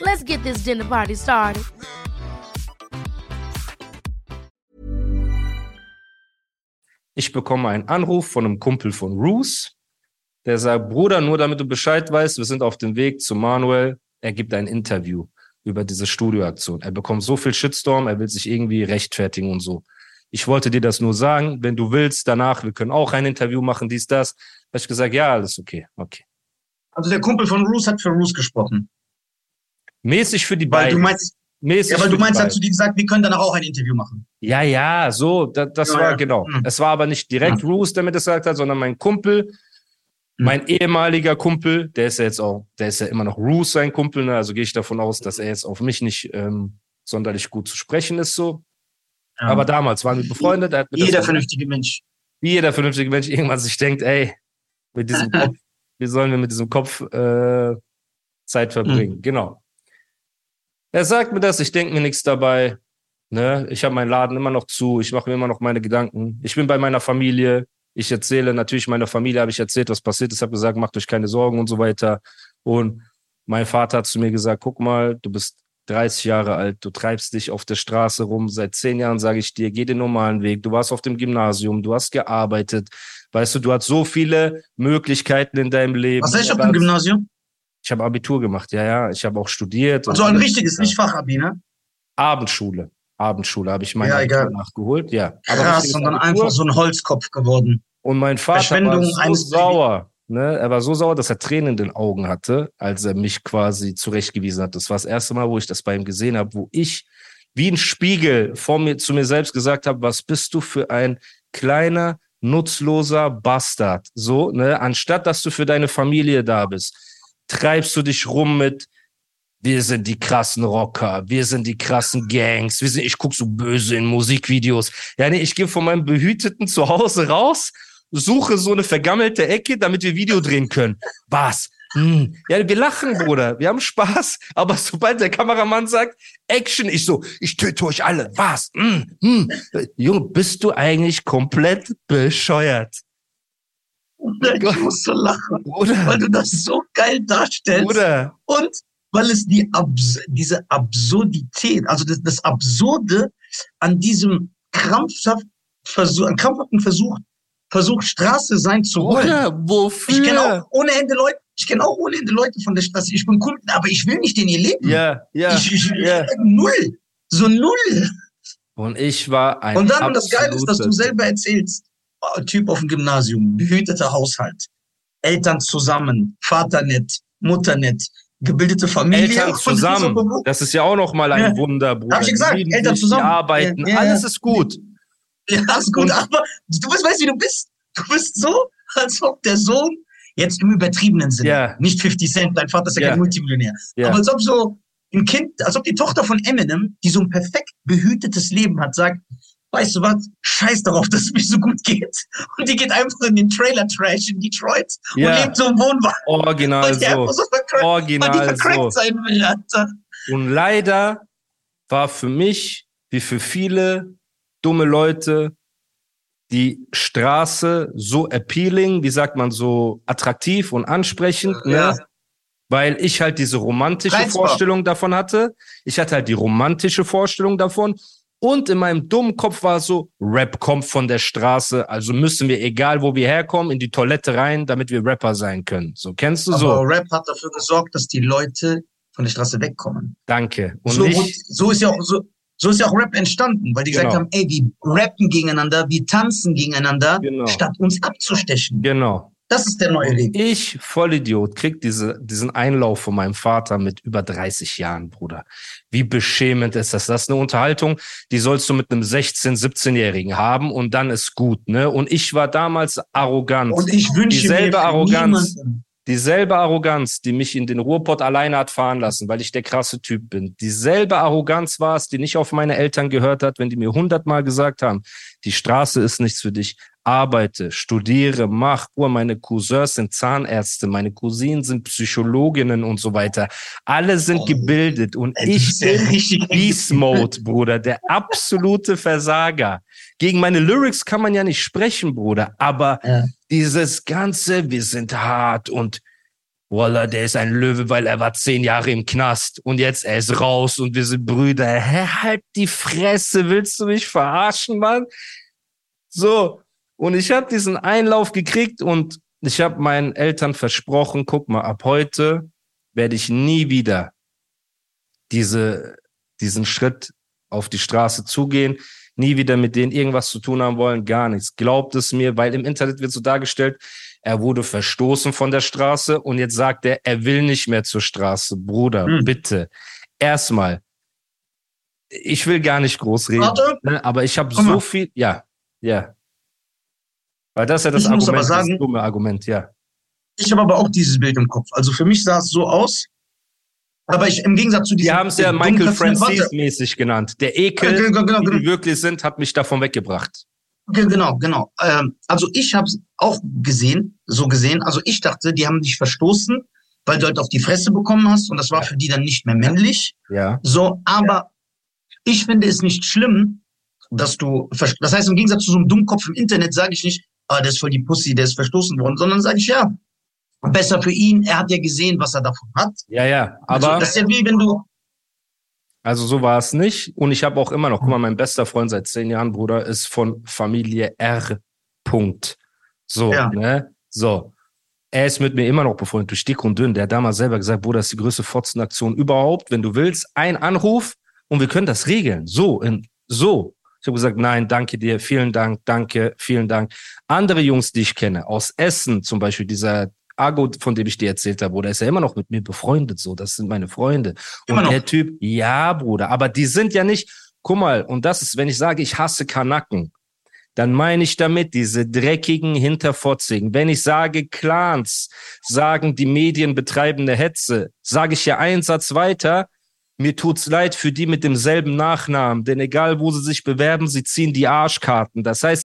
Let's get this dinner party started. Ich bekomme einen Anruf von einem Kumpel von Roos, der sagt, Bruder, nur damit du Bescheid weißt, wir sind auf dem Weg zu Manuel. Er gibt ein Interview über diese Studioaktion. Er bekommt so viel Shitstorm, er will sich irgendwie rechtfertigen und so. Ich wollte dir das nur sagen, wenn du willst, danach, wir können auch ein Interview machen, dies, das. Habe ich gesagt, ja, alles okay, okay. Also der Kumpel von Roos hat für Roos gesprochen. Mäßig für die Weil beiden. du meinst, Mäßig ja, weil du die meinst, hast du dir gesagt, wir können danach auch ein Interview machen. Ja, ja, so, da, das Ja, war ja. genau. Mhm. Es war aber nicht direkt Roos, der mir das gesagt hat, sondern mein Kumpel, Mhm. mein ehemaliger Kumpel, der ist ja jetzt auch, der ist ja immer noch Roos sein Kumpel, ne? also gehe ich davon aus, dass er jetzt auf mich nicht ähm, sonderlich gut zu sprechen ist, so. Ja. Aber damals waren wir befreundet. Er Jeder vernünftige Mensch. wie jeder vernünftige Mensch irgendwann sich denkt, ey, mit diesem Kopf, wie sollen wir mit diesem Kopf äh, Zeit verbringen? Mhm. Genau. Er sagt mir das, ich denke mir nichts dabei. Ne? Ich habe meinen Laden immer noch zu, ich mache mir immer noch meine Gedanken. Ich bin bei meiner Familie. Ich erzähle natürlich meiner Familie, habe ich erzählt, was passiert ist, habe gesagt, macht euch keine Sorgen und so weiter. Und mein Vater hat zu mir gesagt, guck mal, du bist 30 Jahre alt, du treibst dich auf der Straße rum. Seit zehn Jahren sage ich dir, geh den normalen Weg. Du warst auf dem Gymnasium, du hast gearbeitet. Weißt du, du hast so viele Möglichkeiten in deinem Leben. Was heißt auf dem Gymnasium? Ich habe Abitur gemacht, ja, ja. Ich habe auch studiert. und Also ein alles. richtiges, Ja. nicht Fachabi, ne? Abendschule. Abendschule habe ich mein Ja, Abitur nachgeholt, ja. Aber Krass, sondern Abitur. einfach so ein Holzkopf geworden. Und mein Vater war so sauer. Ne? Er war so sauer, dass er Tränen in den Augen hatte, als er mich quasi zurechtgewiesen hat. Das war das erste Mal, wo ich das bei ihm gesehen habe, wo ich wie ein Spiegel vor mir zu mir selbst gesagt habe, was bist du für ein kleiner, nutzloser Bastard. So, ne, anstatt dass du für deine Familie da bist, treibst du dich rum mit wir sind die krassen Rocker, wir sind die krassen Gangs, wir sind, ich guck so böse in Musikvideos. Ja, nee, ich gehe von meinem behüteten Zuhause raus, suche so eine vergammelte Ecke, damit wir Video drehen können. Was? Hm. Ja, wir lachen, Bruder, wir haben Spaß, aber sobald der Kameramann sagt, Action, ich so, ich töte euch alle. Was? Hm, hm. Junge, bist du eigentlich komplett bescheuert? Ich muss so lachen, Bruder, weil du das so geil darstellst. Bruder. Und weil es die Abs diese Absurdität, also das, das Absurde an diesem krampfhaft Versuch, krampfhaften Versuch, Versuch Straße sein zu wollen. Bruder, wofür? Ich kenne auch ohne Ende Leute, ich kenne auch ohne Ende Leute von der Straße. Ich bin cool, aber ich will nicht in ihr Leben. Ja, ja, ich, ich, ja. Null. So null. Und ich war ein Und dann, und das Geile ist, dass du selber erzählst, Typ auf dem Gymnasium, behüteter Haushalt, Eltern zusammen, Vater nett, Mutter nett, gebildete Familie. Eltern zusammen. so- Das ist ja auch noch mal ein Ja. Wunder, Bruder. Hab ich gesagt, lieben Eltern zusammen. Arbeiten, Ja, ja, alles ist gut. Ja, ist gut, Und- aber du bist, weißt, wie du bist. Du bist so, als ob der Sohn, jetzt im übertriebenen Sinne, Ja. nicht 50 Cent, dein Vater ist ja, Ja. kein Multimillionär, Ja. aber als ob so ein Kind, als ob die Tochter von Eminem, die so ein perfekt behütetes Leben hat, sagt, weißt du was, scheiß darauf, dass es mir so gut geht. Und die geht einfach in den Trailer-Trash in Detroit Ja. und lebt so im Wohnwagen, Original so. so vercrackt, weil die Original so. sein will, Alter. Und leider war für mich, wie für viele dumme Leute, die Straße so appealing, wie sagt man, so attraktiv und ansprechend, Ja. ne? Weil ich halt diese romantische Reizbar. Vorstellung davon hatte. Ich hatte halt die romantische Vorstellung davon. Und in meinem dummen Kopf war so, Rap kommt von der Straße, also müssen wir, egal wo wir herkommen, in die Toilette rein, damit wir Rapper sein können. So, kennst du so? Aber Rap hat dafür gesorgt, dass die Leute von der Straße wegkommen. Danke. Und so, ich, so ist ja auch so, so ist ja auch Rap entstanden, weil die gesagt Genau. haben, ey, wir rappen gegeneinander, wir tanzen gegeneinander, Genau. statt uns abzustechen. genau. Das ist der neue Weg. Ich, Vollidiot, krieg diese, diesen Einlauf von meinem Vater mit über 30 Jahren, Bruder. Wie beschämend ist das? Das ist eine Unterhaltung, die sollst du mit einem 16-, 17-Jährigen haben und dann ist gut, ne? Und ich war damals arrogant. Und ich wünsche Dieselbe mir Arroganz. niemanden, Dieselbe Arroganz, die mich in den Ruhrpott alleine hat fahren lassen, weil ich der krasse Typ bin. Dieselbe Arroganz war es, die nicht auf meine Eltern gehört hat, wenn die mir hundertmal gesagt haben, die Straße ist nichts für dich. Arbeite, studiere, mach. Oh, meine Cousins sind Zahnärzte, meine Cousinen sind Psychologinnen und so weiter. Alle sind gebildet und ich bin Beast Mode, Bruder, der absolute Versager. Gegen meine Lyrics kann man ja nicht sprechen, Bruder, aber ja dieses ganze, wir sind hart und Walla, der ist ein Löwe, weil er war zehn Jahre im Knast und jetzt er ist raus und wir sind Brüder. Hä, halt die Fresse, willst du mich verarschen, Mann? So, und ich habe diesen Einlauf gekriegt und ich habe meinen Eltern versprochen, guck mal, ab heute werde ich nie wieder diese, diesen Schritt auf die Straße zugehen nie wieder mit denen irgendwas zu tun haben wollen, gar nichts. Glaubt es mir, weil im Internet wird so dargestellt, er wurde verstoßen von der Straße und jetzt sagt er, er will nicht mehr zur Straße. Bruder, hm. bitte. Erstmal, ich will gar nicht groß reden, Warte. Ne, aber ich habe so viel, ja, ja. Weil das ist ja das ich Argument, sagen, das dumme Argument, ja. Ich habe aber auch dieses Bild im Kopf. Also für mich sah es so aus, aber ich, im Gegensatz zu diesem. Die haben es ja Michael Francis mäßig genannt. Der Ekel, äh, genau, genau, genau. die wirklich sind, hat mich davon weggebracht. Genau, genau. Ähm, also ich habe es auch gesehen, so gesehen. Also ich dachte, die haben dich verstoßen, weil du halt auf die Fresse bekommen hast und das war für die dann nicht mehr männlich. Ja. So, aber ja. ich finde es nicht schlimm, dass du, das heißt im Gegensatz zu so einem Dummkopf im Internet sage ich nicht, ah, der ist voll die Pussy, der ist verstoßen worden, sondern sage ich, ja, besser für ihn. Er hat ja gesehen, was er davon hat. Ja, ja. Also, aber also, das ist ja wie wenn du. Also so war es nicht. Und ich habe auch immer noch, guck mal, mein bester Freund seit zehn Jahren, Bruder, ist von Familie R. Punkt. So, ja. ne? So. Er ist mit mir immer noch befreundet, durch dick und dünn. Der hat damals selber gesagt, Bruder, das ist die größte Fotzenaktion überhaupt. Wenn du willst, ein Anruf und wir können das regeln. So, in, so. Habe gesagt, nein, danke dir, vielen Dank, danke, vielen Dank. Andere Jungs, die ich kenne, aus Essen zum Beispiel, dieser Argo, von dem ich dir erzählt habe, Bruder, ist ja immer noch mit mir befreundet, so. Das sind meine Freunde. Immer und noch. der Typ, ja, Bruder, aber die sind ja nicht, guck mal, und das ist, wenn ich sage, ich hasse Kanaken, dann meine ich damit diese dreckigen Hinterfotzigen. Wenn ich sage Clans, sagen die Medien betreibende Hetze, sage ich ja einen Satz weiter, mir tut's leid für die mit demselben Nachnamen, denn egal wo sie sich bewerben, sie ziehen die Arschkarten. Das heißt,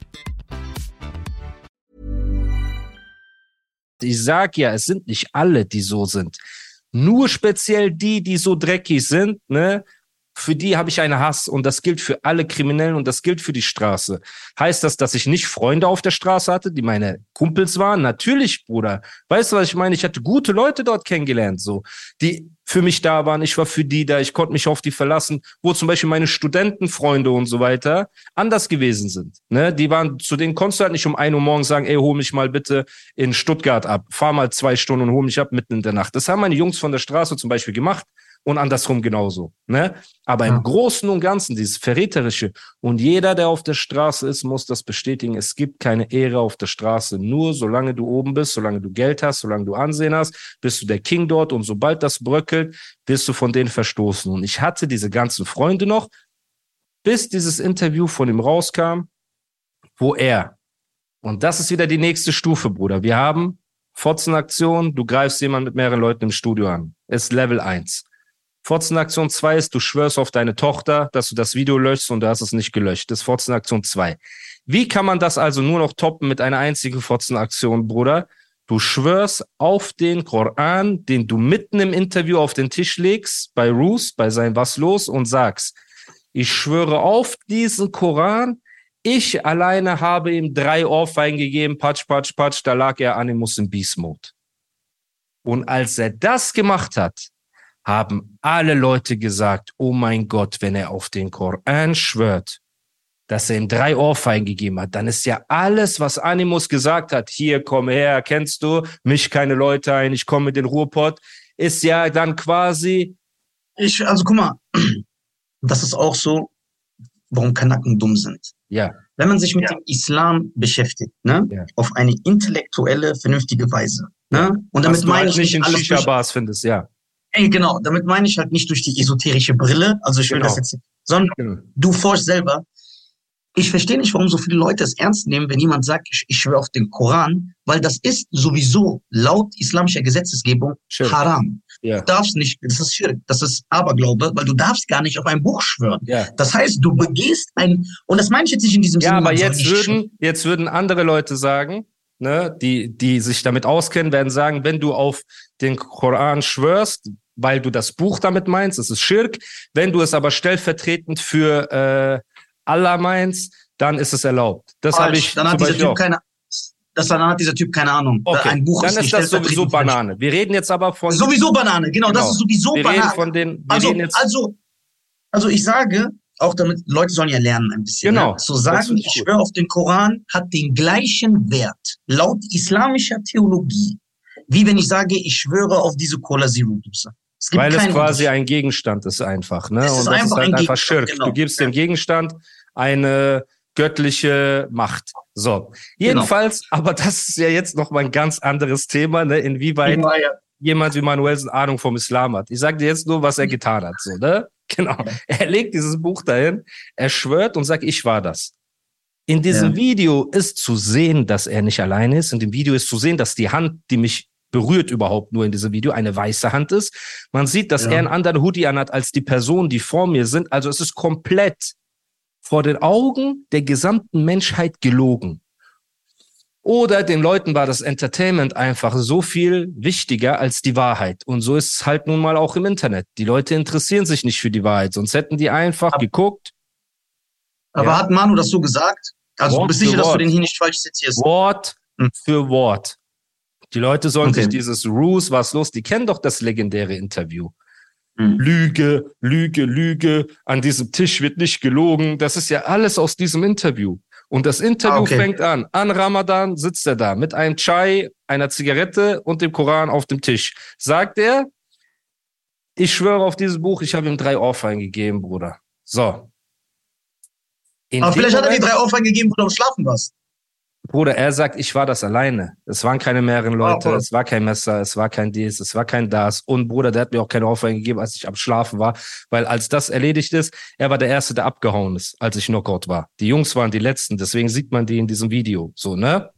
Ich sag ja, es sind nicht alle, die so sind. Nur speziell die, die so dreckig sind, ne? Für die habe ich einen Hass und das gilt für alle Kriminellen und das gilt für die Straße. Heißt das, dass ich nicht Freunde auf der Straße hatte, die meine Kumpels waren? Natürlich, Bruder. Weißt du, was ich meine? Ich hatte gute Leute dort kennengelernt, so, die für mich da waren. Ich war für die da. Ich konnte mich auf die verlassen, wo zum Beispiel meine Studentenfreunde und so weiter anders gewesen sind. Ne? Die waren, zu denen konntest du halt nicht um ein Uhr morgens sagen, ey, hol mich mal bitte in Stuttgart ab. Fahr mal zwei Stunden und hol mich ab mitten in der Nacht. Das haben meine Jungs von der Straße zum Beispiel gemacht und andersrum genauso. Ne? Aber ja. im Großen und Ganzen, dieses Verräterische. Und jeder, der auf der Straße ist, muss das bestätigen. Es gibt keine Ehre auf der Straße. Nur solange du oben bist, solange du Geld hast, solange du Ansehen hast, bist du der King dort. Und sobald das bröckelt, wirst du von denen verstoßen. Und ich hatte diese ganzen Freunde noch, bis dieses Interview von ihm rauskam, wo er, und das ist wieder die nächste Stufe, Bruder. Wir haben Fotzenaktion, du greifst jemanden mit mehreren Leuten im Studio an. Ist Level 1. Forzenaktion 2 ist, du schwörst auf deine Tochter, dass du das Video löschst und du hast es nicht gelöscht. Das ist Forzenaktion 2. Wie kann man das also nur noch toppen mit einer einzigen Forzenaktion, Bruder? Du schwörst auf den Koran, den du mitten im Interview auf den Tisch legst, bei Roos, bei sein Was los und sagst, ich schwöre auf diesen Koran, ich alleine habe ihm drei Ohrfeigen gegeben, patsch, patsch, patsch, da lag er Animus im Beast Mode. Und als er das gemacht hat, haben alle Leute gesagt, oh mein Gott, wenn er auf den Koran schwört, dass er ihm drei Ohrfeigen gegeben hat, dann ist ja alles, was Animus gesagt hat, hier komm her, kennst du, mich keine Leute ein, ich komme mit den Ruhrpott, ist ja dann quasi. Ich, also guck mal, das ist auch so, warum Kanaken dumm sind. Ja. Wenn man sich mit ja. dem Islam beschäftigt, ne, ja. auf eine intellektuelle, vernünftige Weise, ne, und damit meine ich nicht in Shisha-Bars findest, ja. Ey, genau, damit meine ich halt nicht durch die esoterische Brille, also ich will genau. das jetzt, sondern genau. du forschst selber. Ich verstehe nicht, warum so viele Leute es ernst nehmen, wenn jemand sagt, ich, ich schwöre auf den Koran, weil das ist sowieso laut islamischer Gesetzesgebung Schirk. haram. Ja. Du darfst nicht, das ist Schirk, das ist Aberglaube, weil du darfst gar nicht auf ein Buch schwören. Ja. Das heißt, du begehst ein, und das meine ich jetzt nicht in diesem ja, Sinne. Ja, aber jetzt würden, jetzt würden andere Leute sagen, ne, die, die sich damit auskennen, werden sagen, wenn du auf den Koran schwörst, weil du das Buch damit meinst, das ist Schirk. Wenn du es aber stellvertretend für äh, Allah meinst, dann ist es erlaubt. Das habe ich. Dann hat dieser Typ auch. keine. Das dann hat dieser Typ keine Ahnung. Okay. Ein Buch dann ist, ist das sowieso Banane. Wir reden jetzt aber von. Sowieso Banane, genau, genau. das ist sowieso wir Banane. Reden von den, also, also, also ich sage, auch damit, Leute sollen ja lernen ein bisschen. Genau. Ne? Zu sagen, ich schwöre auf den Koran, hat den gleichen Wert laut islamischer Theologie, wie wenn ich sage, ich schwöre auf diese Cola Zero Dose. Es Weil es quasi ein Gegenstand ist einfach, ne? Es Und ist das einfach ist halt ein einfach Gegenstand, Schirk. genau. Du gibst Ja. dem Gegenstand eine göttliche Macht. So. Jedenfalls, aber das ist ja jetzt noch mal ein ganz anderes Thema, ne? Inwieweit Ja, ja. jemand wie Manuelsen Ahnung vom Islam hat. Ich sage dir jetzt nur, was er getan hat, so, ne? Genau. Er legt dieses Buch dahin, er schwört und sagt, ich war das. In diesem Ja. Video ist zu sehen, dass er nicht alleine ist. In dem Video ist zu sehen, dass die Hand, die mich berührt überhaupt nur in diesem Video, eine weiße Hand ist. Man sieht, dass Ja. er einen anderen Hoodie anhat als die Personen, die vor mir sind. Also es ist komplett vor den Augen der gesamten Menschheit gelogen. Oder den Leuten war das Entertainment einfach so viel wichtiger als die Wahrheit. Und so ist es halt nun mal auch im Internet. Die Leute interessieren sich nicht für die Wahrheit, sonst hätten die einfach Aber- geguckt, Aber Ja. hat Manu das so gesagt? Also Wort du bist sicher, dass du den hier nicht falsch zitierst? Wort Hm. für Wort. Die Leute sollen Okay. sich dieses Ruse, was los, die kennen doch das legendäre Interview. Hm. Lüge, Lüge, Lüge, an diesem Tisch wird nicht gelogen. Das ist ja alles aus diesem Interview. Und das Interview Ah, okay. fängt an. An Ramadan sitzt er da mit einem Chai, einer Zigarette und dem Koran auf dem Tisch. Sagt er, ich schwöre auf dieses Buch, ich habe ihm drei Ohrfeigen gegeben, Bruder. So. In Aber vielleicht hat er Moment- drei Aufwand gegeben, wo du am Schlafen warst. Bruder, er sagt, ich war das alleine. Es waren keine mehreren Leute, Ah, okay. es war kein Messer, es war kein dies, es war kein das. Und Bruder, der hat mir auch keine Aufwand gegeben, als ich am Schlafen war, weil als das erledigt ist, er war der Erste, der abgehauen ist, als ich Knockout war. Die Jungs waren die Letzten, deswegen sieht man die in diesem Video. So, ne?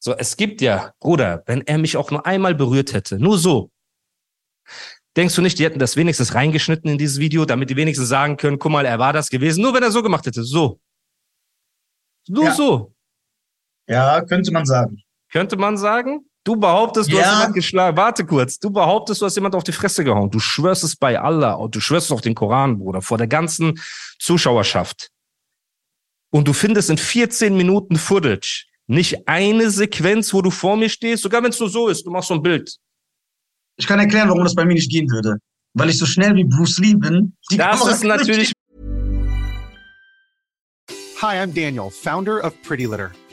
So, es gibt ja, Bruder, wenn er mich auch nur einmal berührt hätte, nur so. Denkst du nicht, die hätten das wenigstens reingeschnitten in dieses Video, damit die wenigstens sagen können, guck mal, er war das gewesen, nur wenn er so gemacht hätte, so. Nur Ja. so. Ja, könnte man sagen. Könnte man sagen? Du behauptest, du Ja. hast jemand geschlagen. Warte kurz. Du behauptest, du hast jemand auf die Fresse gehauen. Du schwörst es bei Allah und du schwörst es auf den Koran, Bruder, vor der ganzen Zuschauerschaft. Und du findest in 14 Minuten Footage nicht eine Sequenz, wo du vor mir stehst, sogar wenn es nur so ist, du machst so ein Bild. Ich kann erklären, warum das bei mir nicht gehen würde. Weil ich so schnell wie Bruce Lee bin. Die Das Kamera ist natürlich Hi, I'm Daniel, founder of Pretty Litter.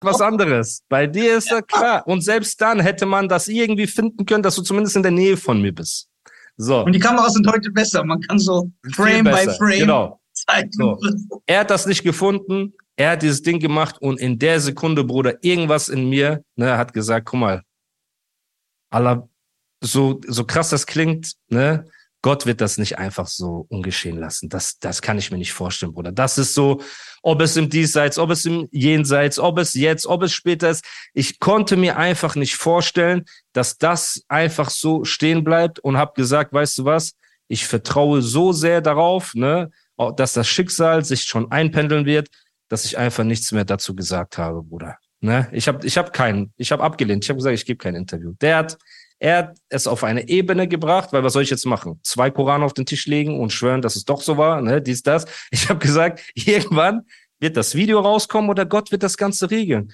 Was anderes. Bei dir ist das klar. Und selbst dann hätte man das irgendwie finden können, dass du zumindest in der Nähe von mir bist. So. Und die Kameras sind heute besser. Man kann so Frame by. Frame Genau. zeigen. So. Er hat das nicht gefunden. Er hat dieses Ding gemacht und in der Sekunde, Bruder, irgendwas in mir, ne, hat gesagt, guck mal, aller, so, so krass das klingt, ne? Gott wird das nicht einfach so ungeschehen lassen. Das, das kann ich mir nicht vorstellen, Bruder. Das ist so, ob es im Diesseits, ob es im Jenseits, ob es jetzt, ob es später ist. Ich konnte mir einfach nicht vorstellen, dass das einfach so stehen bleibt und habe gesagt, weißt du was? Ich vertraue so sehr darauf, ne, dass das Schicksal sich schon einpendeln wird, dass ich einfach nichts mehr dazu gesagt habe, Bruder. Ne? Ich habe ich hab keinen, ich habe abgelehnt. Ich habe gesagt, ich gebe kein Interview. Der hat er hat es auf eine Ebene gebracht, weil was soll ich jetzt machen? Zwei Koran auf den Tisch legen und schwören, dass es doch so war, ne, dies, das. Ich habe gesagt, irgendwann wird das Video rauskommen oder Gott wird das Ganze regeln.